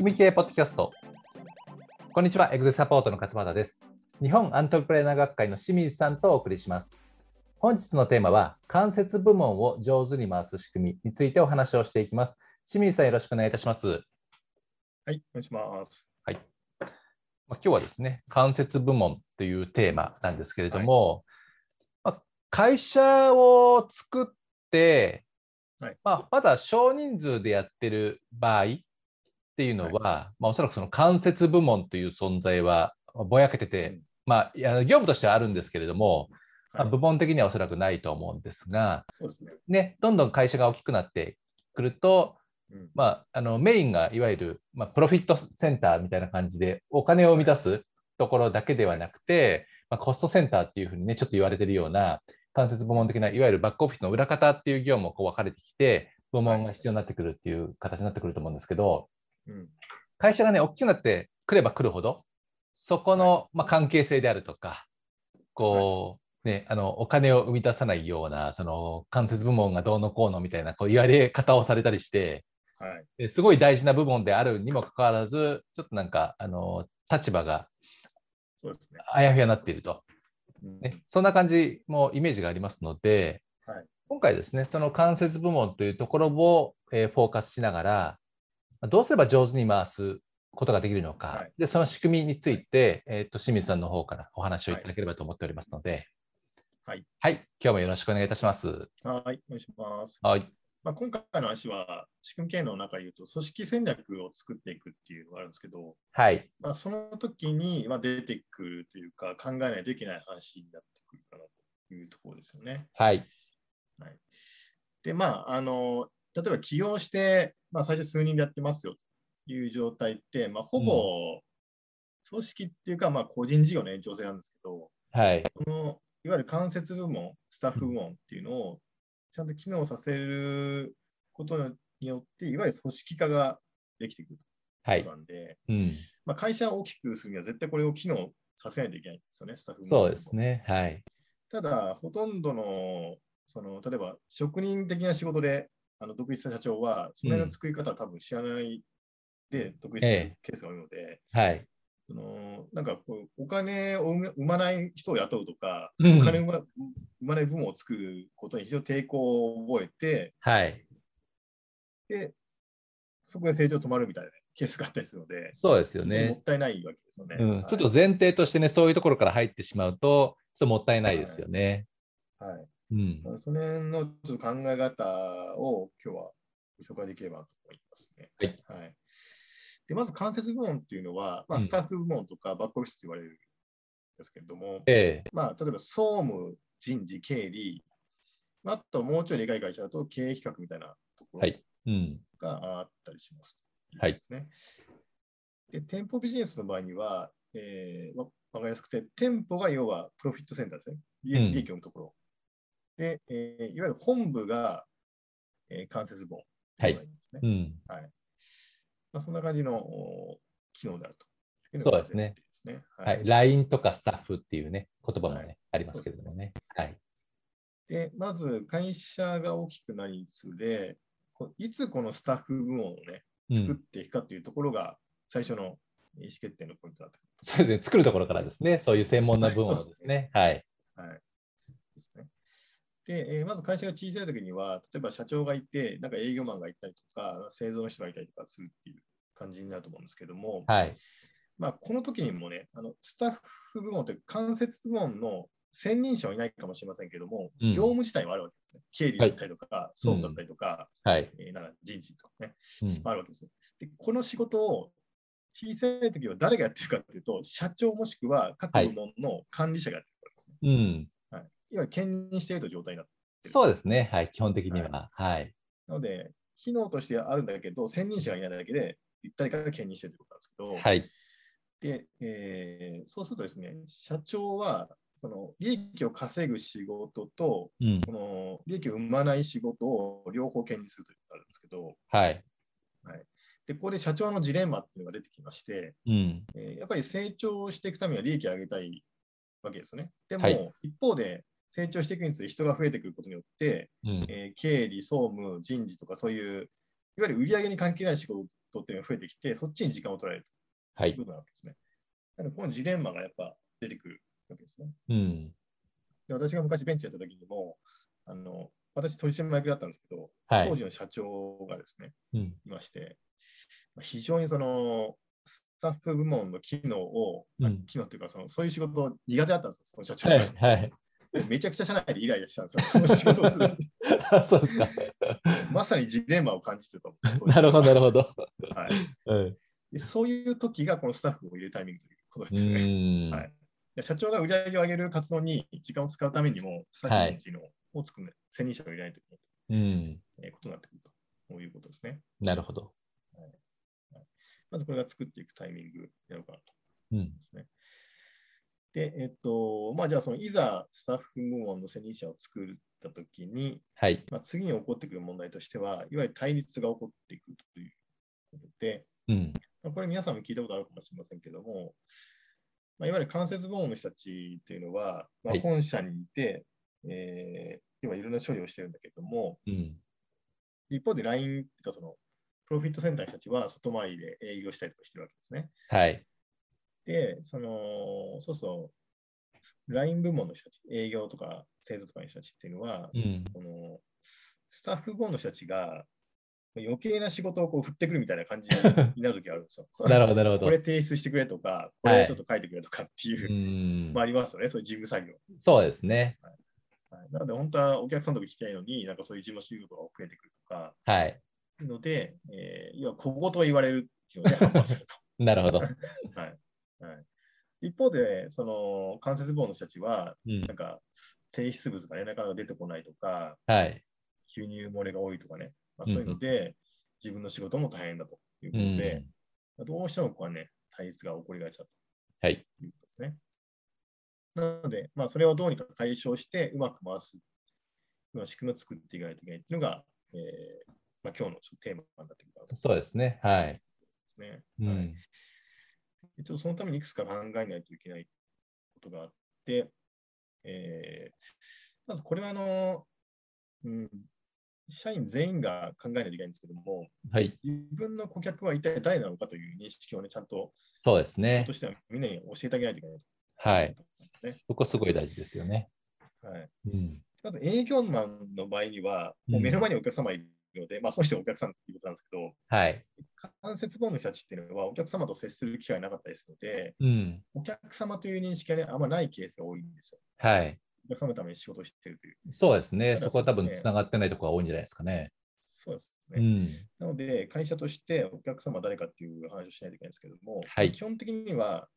組み系ポッドキャスト。こんにちは、エグゼサポートの勝俣です。日本アントレプレーナー学会の清水さんとお送りします。本日のテーマは、関節部門を上手に回す仕組みについてお話をしていきます。清水さん、よろしくお願いいたします。はい、お願いします。はい。まあ、今日はですね、関節部門というテーマなんですけれども、まあ、会社を作って、はいまあ、まだ少人数でやってる場合っていうのは、まあ、おそらくその関節部門という存在はまあぼやけてて、うん。まあ、いや業務としてはあるんですけれども、まあはい。部門的にはおそらくないと思うんですが、そうですね。ね、どんどん会社が大きくなってくると、うん。まあ、あのメインがいわゆる、まあ、プロフィットセンターみたいな感じでお金を生み出すところだけではなくて、まあ、コストセンターっていうふうにねちょっと言われてるような間接部門的ないわゆるバックオフィスの裏方っていう業務もこう分かれてきて部門が必要になってくるっていう形になってくると思うんですけどうん会社がね大きくなってくればくるほどそこの、まあ、関係性であるとかこう、ね、あのお金を生み出さないようなその間接部門がどうのこうのみたいなこう言われ方をされたりしてはい。ですごい大事な部門であるにもかかわらずちょっとなんかあの立場がそうですね。あやふやになっていると、うん。ね、そんな感じもイメージがありますので、はい。今回ですねその間接部門というところを、えーフォーカスしながらどうすれば上手に回すことができるのか、はい。でその仕組みについて、えー、と清水さんの方からお話をいただければと思っておりますので、はい、はい、今日もよろしくお願いいたします。はい、お願いします。はい、まあ、今回の話は、仕組み系の中で言うと、組織戦略を作っていくっていうのがあるんですけど、はい、まあ、その時にまあ出てくるというか、考えないといけない話になってくるかなというところですよね。はい、はい、で、まあ、あの、例えば起業して、まあ、最初数人でやってますよという状態って、まあ、ほぼ組織っていうか、まあ、個人事業の延長線なんですけど、はい、このいわゆる間接部門、スタッフ部門っていうのをちゃんと機能させることによって、いわゆる組織化ができてくるはいとい。うこと、なんで、うん、まあ、会社を大きくするには絶対これを機能させないといけないんですよね、スタッフ部門そうですね、はい、ただ、ほとんどの、その例えば職人的な仕事であの独立した社長は、その辺の作り方は多分知らないで独立してるケースが多いので、はい、そのなんかこうお金を生まない人を雇うとか、うん。お金を生まない部門を作ることに非常に抵抗を覚えて、はい、でそこで成長止まるみたいなケースがあったりするので、そうですよもね。ったいないわけですよね。うん。はい。ちょっと前提としてね、そういうところから入ってしまうと、ちょっともったいないですよね。はいうん、その辺のちょっと考え方を今日はご紹介できればと思いますね。はいでまず間接部門っていうのは、まあ、うんスタッフ部門とかバックオフィスと言われるんですけれども、ええまあ、例えば総務、人事、経理、まああともうちょいでかい会社だと経営企画みたいなところはい、うん、があったりします。はいですね。で店舗ビジネスの場合には、えーわわかりやすくて、店舗が要はプロフィットセンターですね。利益のところ。で、えーいわゆる本部が、えー間接部門はいですね。うん、はいまあ、そんな感じのお機能であるとそうですね。は。はいい LINE とかスタッフっていうね、言葉もね、はいありますけれどもね。はい、で、まず会社が大きくなりにつれ、いつこのスタッフ部門をね、作っうん、ていくかというところが最初の意思決定のポイントだと。そうですね、作るところからですね、そういう専門な部分をですね。はい、はい。ですね。で、えーまず会社が小さい時には、例えば社長がいて、なんか営業マンがいたりとか、製造の人がいたりとかするっていう感じになると思うんですけども、はい、まあ、この時にもね、あのスタッフ部門って間接部門の専任者はいないかもしれませんけども、うん。業務自体はあるわけですね。経理だったりとか、総務だったりとか、はい、えーなんか人事とかね、うん、あるわけです。で、この仕事を小さい時は誰がやってるかっていうと、社長もしくは各部門の管理者がやってるわけですね。うん、はい、いわゆる兼任している状態になってる。そうですね、はい、基本的には。はい、なので、機能としてあるんだけど、専任者がいないだけで、誰かが兼任しているということなんですけど、はい、でえーそうするとですね、社長はその利益を稼ぐ仕事と、うん、この利益を生まない仕事を両方兼任するというのがあるんですけど、はい、でここで社長のジレンマっていうのが出てきまして、うん、えーやっぱり成長していくためには利益を上げたいわけですよね。でも、はい。一方で成長していくにつれ人が増えてくることによって、うん、えー経理、総務、人事とかそういう、いわゆる売上に関係ない仕事トっていうのが増えてきて、そっちに時間を取られるはいというこ。となわけですね。なので、このジレンマがやっぱ出てくるわけですね。うん。で私が昔ベンチャーやった時にも、あの私、取締役だったんですけど、はい。当時の社長がですね、うん。いまして、まあ非常にそのスタッフ部門の機能を、まあうん機能というかその、そういう仕事苦手だったんですよ、その社長が。はい。はい。めちゃくちゃ社内でイライラしたんですよ、その仕事をする。そうですか。まさにジレンマを感じてたと思う。なるほど、なるほど。はいうん。でそういう時がこのスタッフを入れるタイミングということうですね。はいで社長が売り上げを上げる活動に時間を使うためにも、スタッフの機能を作る、専任者を入れないといけないうことになってくるということですね。なるほど。まずこれが作っていくタイミングなのかなとうん思い。ますね。で、えっと、まあじゃあそのいざスタッフ部門の専任者を作ったときに、はい。まあ、次に起こってくる問題としては、いわゆる対立が起こっていくということで、うん。まあこれ皆さんも聞いたことあるかもしれませんけども、まあ、いわゆる間接部門の人たちっていうのは、まあはい本社にいて、えー要はいろんな処理をしてるんだけども、うん。一方で LINE っていうかその、プロフィットセンターの人たちは外回りで営業したりとかしてるわけですね。はい。で、その、そうそう、LINE 部門の人たち、営業とか製造とかの人たちっていうのは、うん。このスタッフ部門の人たちが余計な仕事をこう振ってくるみたいな感じになるときがあるんですよ。なるほど、なるほど。これ提出してくれとか、これちょっと書いてくれとかっていうう、んまあ、ありますよね、そういう事務作業。そうですね。はい、なので、本当はお客さんとか聞きたいのに、なんかそういう事務仕事が増えてくるとか、はい。ので、えー、いや、小言を言われるっていうので反発すると。なるほど。はいはい、一方で、その間接部門の人たちは、うんなんか提出物がね、なかなか出てこないとか、はい。輸入漏れが多いとかね、まあ、そういうので、自分の仕事も大変だということで、うんまあどうしてもここはね、対立が起こりがちだはい。ということですね。なので、まあ、それをどうにか解消して、うまく回すような仕組みを作っていかないといけないっていうのが、えーまあ、今日のテーマになってくるかなとそうですね。はい。思いますね。はいうん。一応そのためにいくつか考えないといけないことがあって、えーまずこれはあの、うん、社員全員が考えないといけないんですけども、はい。自分の顧客は一体誰なのかという認識をね、ちゃんと、そうですねと。してはみんなに教えてあげないといけないはい。そこすごい大事ですよね。はい、うん。まず営業マンの場合には、もう目の前にお客様いるので、まあ、その人がお客さんっていうことなんですけど、はい。間接部門の人たちっていうのは、お客様と接する機会がなかったりするので、うん。お客様という認識が、ね、あんまないケースが多いんですよ。はい。お客様のために仕事をしているという。そうですね。ただそこは多分つながってないところが多いんじゃないですかね。そうですね。うん。なので、会社としてお客様は誰かっていう話をしないといけないんですけども、はい基本的には、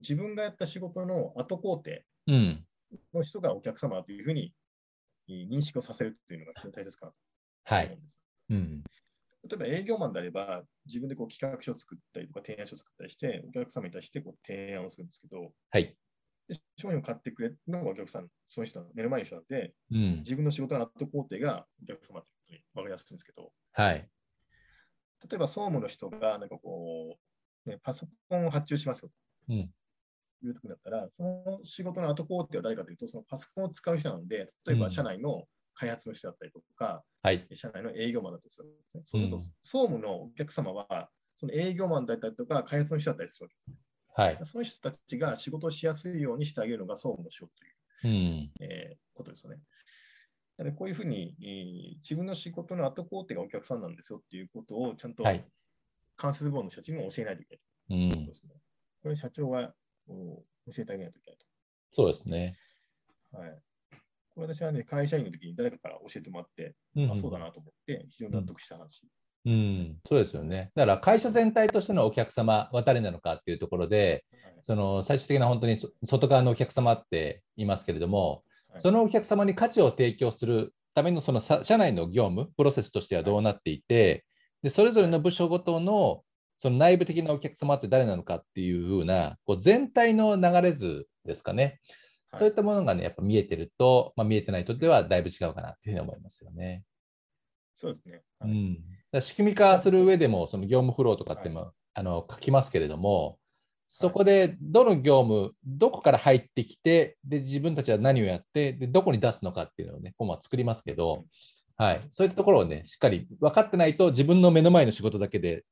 自分がやった仕事の後工程うん。の人がお客様というふうにえー認識をさせるというのが非常に大切かなとはい。思うん。例えば営業マンであれば、自分でこう企画書を作ったりとか提案書を作ったりして、お客様に対してこう提案をするんですけど、はい。で商品を買ってくれるのがお客さん、その人の目の前の人なんで、うん。自分の仕事の後工程がお客様ということに分かりやすいんですけど、はい。例えば総務の人がなんかこう、ね、パソコンを発注しますようん。というところだったら、その仕事の後工程は誰かというと、そのパソコンを使う人なので、例えうんば社内の開発の人だったりとか、はい。社内の営業マンだったりするんですね。そうすると、うん総務のお客様は、その営業マンだったりとか、開発の人だったりするわけです。はい。その人たちが仕事をしやすいようにしてあげるのが総務の仕事という、うん。えーことですよね。なのでこういうふうに、えー自分の仕事の後工程がお客さんなんですよっていうことをちゃんとはい間接部門の社長にも教えないといけうないというんで。すね。これ社長がこう教えてあげないといけないそうですね。と。はい、私はね、会社員の時に誰かから教えてもらって、うんあ、そうだなと思って、非常に納得した話。うん、そうですよね。だから会社全体としてのお客様は誰なのかっていうところで、はい。その最終的な本当にそ外側のお客様って言いますけれども、はい。そのお客様に価値を提供するためのそのさ社内の業務、プロセスとしてはどうなっていて、でそれぞれの部署ごとのその内部的なお客様って誰なのかっていうふうなこう全体の流れ図ですかね、はい。そういったものがね、やっぱ見えてると、まあ、見えてないとではだいぶ違うかなというふうに思いますよね。そうですね。はい。うん、だ仕組み化する上でも、その業務フローとかっても、あの書きますけれども、そこでどの業務、どこから入ってきて、で自分たちは何をやってで、どこに出すのかっていうのをね、こうまあ作りますけど、はい、そういったところをね、しっかり分かってないと、自分の目の前の仕事だけで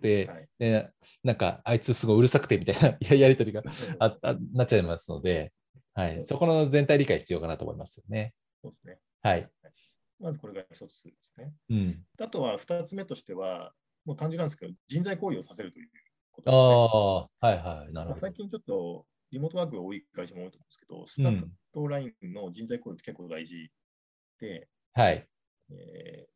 で、はい。でなんか、あいつすごいうるさくてみたいなややりとりがあなっちゃいますので、はい、そこの全体理解必要かなと思いますよね。そうですね。はい。まずこれが一つですね。うん。あとは二つ目としては、もう単純なんですけど、人材交流をさせるということあですね。あ、はいはい、なるほどまあ最。近ちょっとリモートワークが多い会社も多いと思うんですけど、スタッフとラインの人材交流って結構大事で、はい。え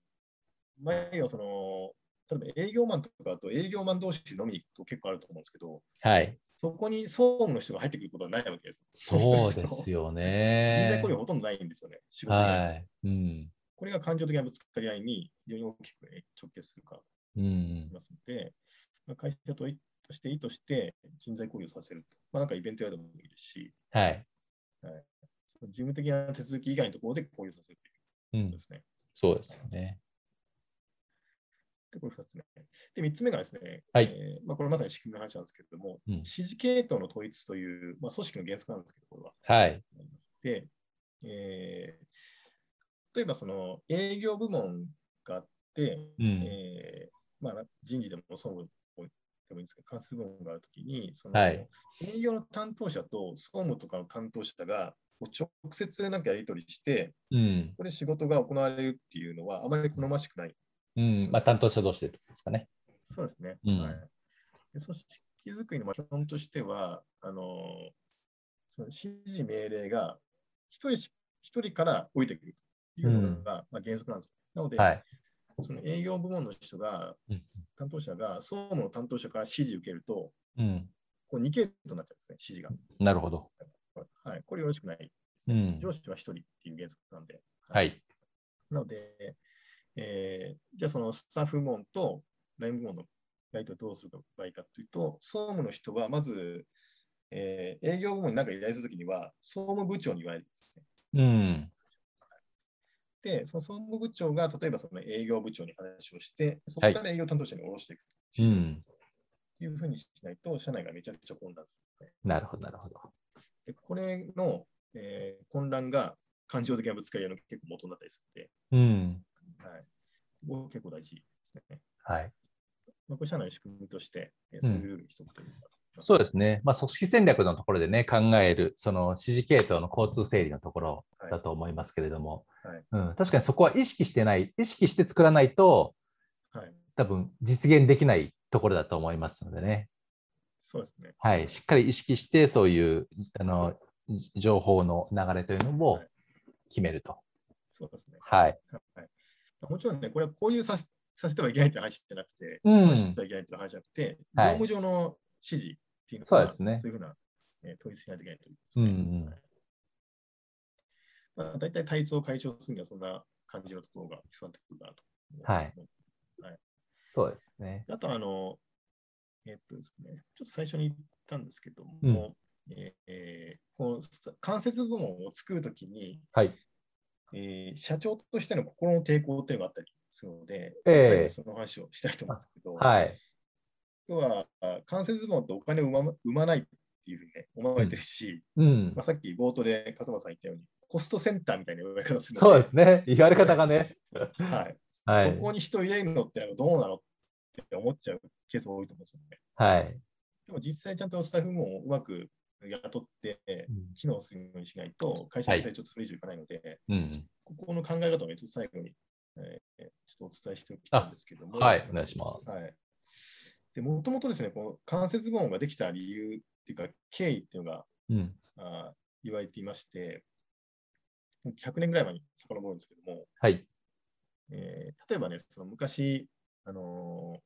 ー、前はその、例えば営業マンとかだと営業マン同士で飲みに行くと結構あると思うんですけど、はい。そこに総務の人が入ってくることはないわけです。そうですよ人ね。材交流はほとんどないんですよね、仕事はい。うん。これが感情的なぶつかり合いに非常に大きく、ね、直結するかとうん思い。ますので、まあ、会社として意図して人材交流をさせると。まあ、なんかイベントやでもいいですし、はい。その事務的な手続き以外のところで交流させるといううんことで。すね。そうですよね。で、これ2つ目。で、3つ目がですね、はいえーまあ、これまさに仕組みの話なんですけれども、うん指示系統の統一という、まあ、組織の原則なんですけど、これは。はい。で、えー例えばその営業部門があって、うん。えーまあ、人事でも総務でもいいんですけど、関数部門があるときに、そのはい営業の担当者と総務とかの担当者が直接なんかやり取りして、うん。これ仕事が行われるっていうのはあまり好ましくない。うん。まあ、担当者同士でですかね。そうですね。うんはい、で組織づくりの基本としては、あのその指示命令が一人人から降りてくるというのが、まあ、原則なんです。なので、はい。その営業部門の人が、うん担当者が総務の担当者から指示を受けると、うん。こう2系統になっちゃうんですね、指示が。なるほど。はい、これよろしくないね。うん。上司は1人っていう原則なんで。はい。なので、えーじゃあそのスタッフ部門とライン部門のやり取りどうする場合かというと、総務の人はまず、えー営業部門に何か依頼するときには、総務部長に言われるんですね。うん。で、その総務部長が例えばその営業部長に話をして、そこから営業担当者に下ろしていくとう。いうんいうふうにしないと、社内がめちゃくちゃ混乱する、ね。なるほど、なるほど。でこれの、えー混乱が感情的なぶつかり合いの結構元になったりするうん。はい、ここ結構大事ですね。はい。まあ、これ社内の仕組みとして、えーそういうルールに一言言うかそうですね。まあ、組織戦略のところでね、考える、その指示系統の交通整理のところだと思いますけれども、はいうん、確かにそこは意識してない、意識して作らないと、はい、多分実現できないところだと思いますのでね。そうですね。はい。しっかり意識して、そういう、あの、情報の流れというのも決めると。そうですね。はい。はい、もちろんね、これは交流させさせてはいけないって話じゃなくて、うんさせてはいけないって話じゃなくて、はい業務上の指示っていうのは、そうですねそういうふうな、えー統一しないといけないということうんうですね。ん。まあ、大体対立を解消するにはそんな感じのところが必要になってくるかなと。はい。そうですね。あと、あの、えっとですね、ちょっと最初に言ったんですけども、えーえーこの関節部門を作るときに、はい。えー社長としての心の抵抗っていうのがあったりするので、ええ最後にその話をしたいと思うんですけど、はい。要は、関節部門ってお金を生ま生まないっていうふうに、ね、思われてるし、うんまあ、。さっき冒頭で笠間さん言ったように、コストセンターみたいな言われ方するそうのですね。言われ方がね。はいはいそこに人を入れるのってのはどうなのって思っちゃうケースが多いと思うんですよね。はい。でも実際ちゃんとスタッフもうまく雇って機能するようにしないと会社の成長それ以上いかないので、うん。ここの考え方をね、ちょっと最後に、えーちょっとお伝えしておきたいんですけども。はい。お願いします。はい。で、もともとですね、この関節部門ができた理由っていうか、経緯っていうのがうん。あー言われていまして、100年ぐらい前に遡るんですけども、はい。えー例えばね、その昔、あの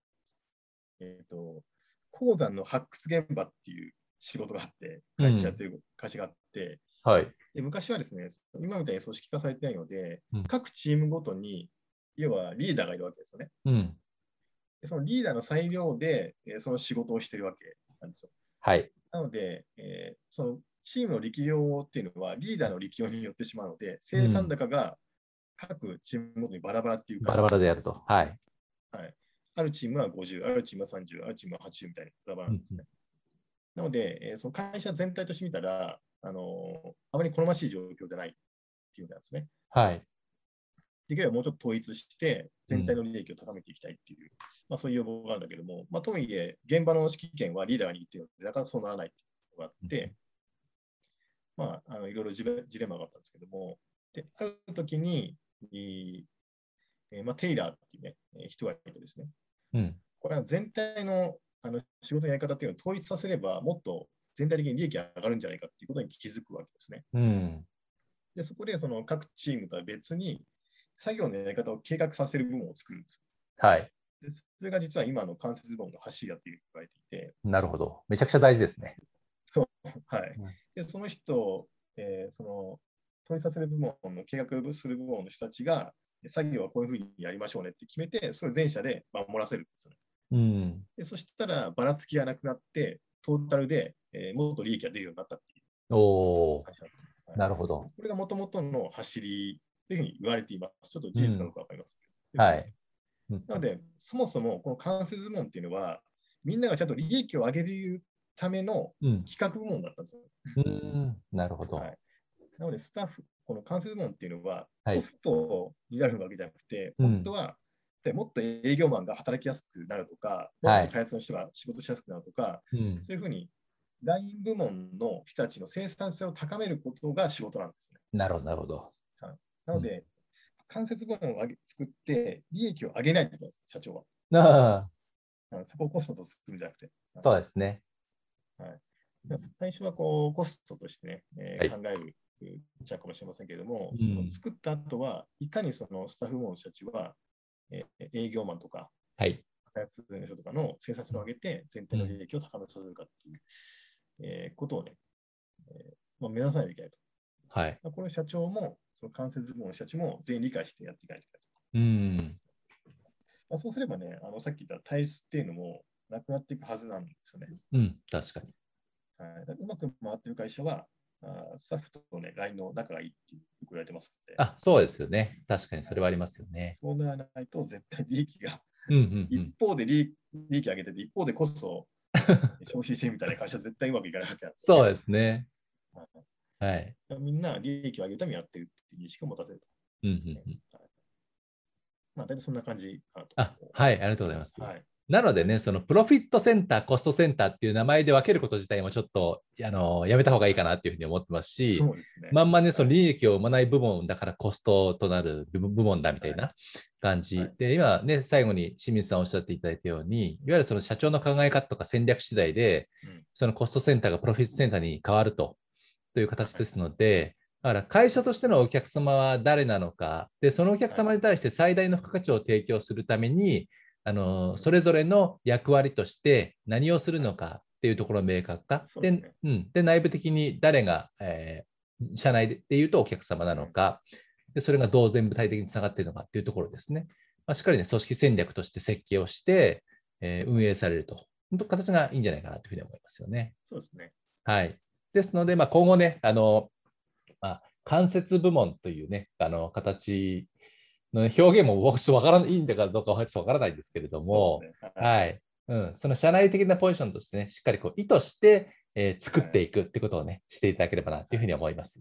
ーえっ、と、鉱山の発掘現場っていう仕事があって、会社やってる会社があって、はい。で昔はですね、今みたいに組織化されてないので、うん各チームごとに、要はリーダーがいるわけですよね。うん。でそのリーダーの裁量で、えーその仕事をしてるわけなんですよ。はい。なので、えーそのチームの力量っていうのはリーダーの力量によってしまうので、生産高が各チームごとにバラバラっていうバラバラでやると。はい。はい。あるチームは50、あるチームは30、あるチームは80みたいなバラバラなんですね。なので、えーその会社全体として見たら、あのーあまり好ましい状況じゃないっていうんですね。はい。できればもうちょっと統一して、全体の利益を高めていきたいっていう、まあ、そういう要望があるんだけども、まあ、とはいえ、現場の指揮権はリーダーが握っているので、なかなかそうならないっていうのがあって、まあ、あのいろいろジレジレンマがあったんですけども、である時に、いえーまあ、テイラーっていう、ね、えー人がいてですね、うん。これは全体のあの仕事のやり方っていうのを統一させれば、もっと全体的に利益が上がるんじゃないかっていうことに気づくわけですね。うん。で、そこでその各チームとは別に、作業のやり方を計画させる部門を作るんです。はい。でそれが実は今の関節部門の柱と言われていて、なるほど。めちゃくちゃ大事ですね。はいうん。で、その人、えーその、統一させる部門の計画する部門の人たちが、作業はこういうふうにやりましょうねって決めて、それを全社で守らせるんですよね。うん。でそしたら、ばらつきがなくなって、トータルで、えーもっと利益が出るようになったっていうおななるほど。これがもともとの走りというふうに言われています。ちょっと事実かどうかわかりますけど。はい。うんなので、そもそもこの関節部門っていうのは、みんながちゃんと利益を上げるためのうん。企画部門だったんですよ。うん。なるほど。はいなので、スタッフ、この関節部門っていうのは、はいコストになるわけじゃなくて、うん本当は、でもっと営業マンが働きやすくなるとか、はいもっと開発の人が仕事しやすくなるとか、うん。そういうふうに、ライン部門の人たちの生産性を高めることが仕事なんですね。なるほど、なるほど。なので、関節部門を上げ作って、利益を上げないといけないです、社長は。そこをコストとするんじゃなくて。そうですね。最初はこうコストとしてね、えーは考えるじゃかもしれませんけれども、うんその作った後はいかにそのスタッフ部門の人たちは、えー営業マンとか、はい。開発の人とかの生産性を上げて、全体の利益を高めさせるかっていう、えーことをね、えーまあ、目指さないといけないと。はい。まあこれ社長も、その関節部門の人たちも全員理解してやっていかないといけないと。うん。まあ、そうすればね、あのさっき言った対立っていうのもなくなっていくはずなんですよね。うん。確かに。はい、うまく回ってる会社は、あースタッフとね、LINE の仲がいいってよく言われてますので、あ、そうですよね。確かにそれはありますよね。そうならないと絶対利益が、うんうんうん一。方で利益利益上げてて、一方でコストを消費してみたいな会社は絶対うまくいかないわけなんですよねそうですね。はい。みんな利益を上げるためにやってるっていう認識を持たせると。うんうんうん。まあ、大体そんな感じかなと。あ、はい。ありがとうございます。はい。なのでね、そのプロフィットセンター、コストセンターっていう名前で分けること自体もちょっとあのやめた方がいいかなっていうふうに思ってますし、すね。まんまね、その利益を生まない部門だからコストとなる部部門だみたいな感じ。はい。で、今ね、最後に清水さんおっしゃっていただいたように、いわゆるその社長の考え方とか戦略次第で、うん。そのコストセンターがプロフィットセンターに変わるとという形ですので、だから会社としてのお客様は誰なのか、で、そのお客様に対して最大の付加価値を提供するために、あのそれぞれの役割として何をするのかっていうところの明確化。でうん、で内部的に誰が、えー社内でいうとお客様なのか、でそれがどう全部体的につながっているのかっていうところですね。まあ、しっかりね、組織戦略として設計をして、えー運営されると、本当形がいいんじゃないかなというふうに思いますよね。そうですね。はい。ですので、まあ、今後ね、あの、まあ、関節部門というね、あの、形表現も僕ちょっとわからないいいんだかどうかはちょっとわからないんですけれども、ねはいはい。うん、その社内的なポジションとしてね、しっかりこう意図して、えー作っていくってことをね、していただければなというふうに思います。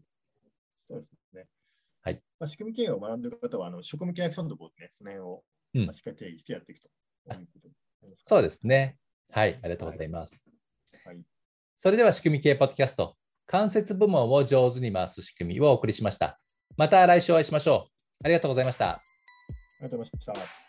そうですね。はいまあ、仕組み経営を学んでいる方は、あの職務契約書のところでね、その辺を、うんまあしっかり定義してやっていくとそうですね。はい、ありがとうございます。はい。それでは仕組み系ポッドキャスト、関節部門を上手に回す仕組みをお送りしました。また来週お会いしましょう。ありがとうございました。ありがとうございました。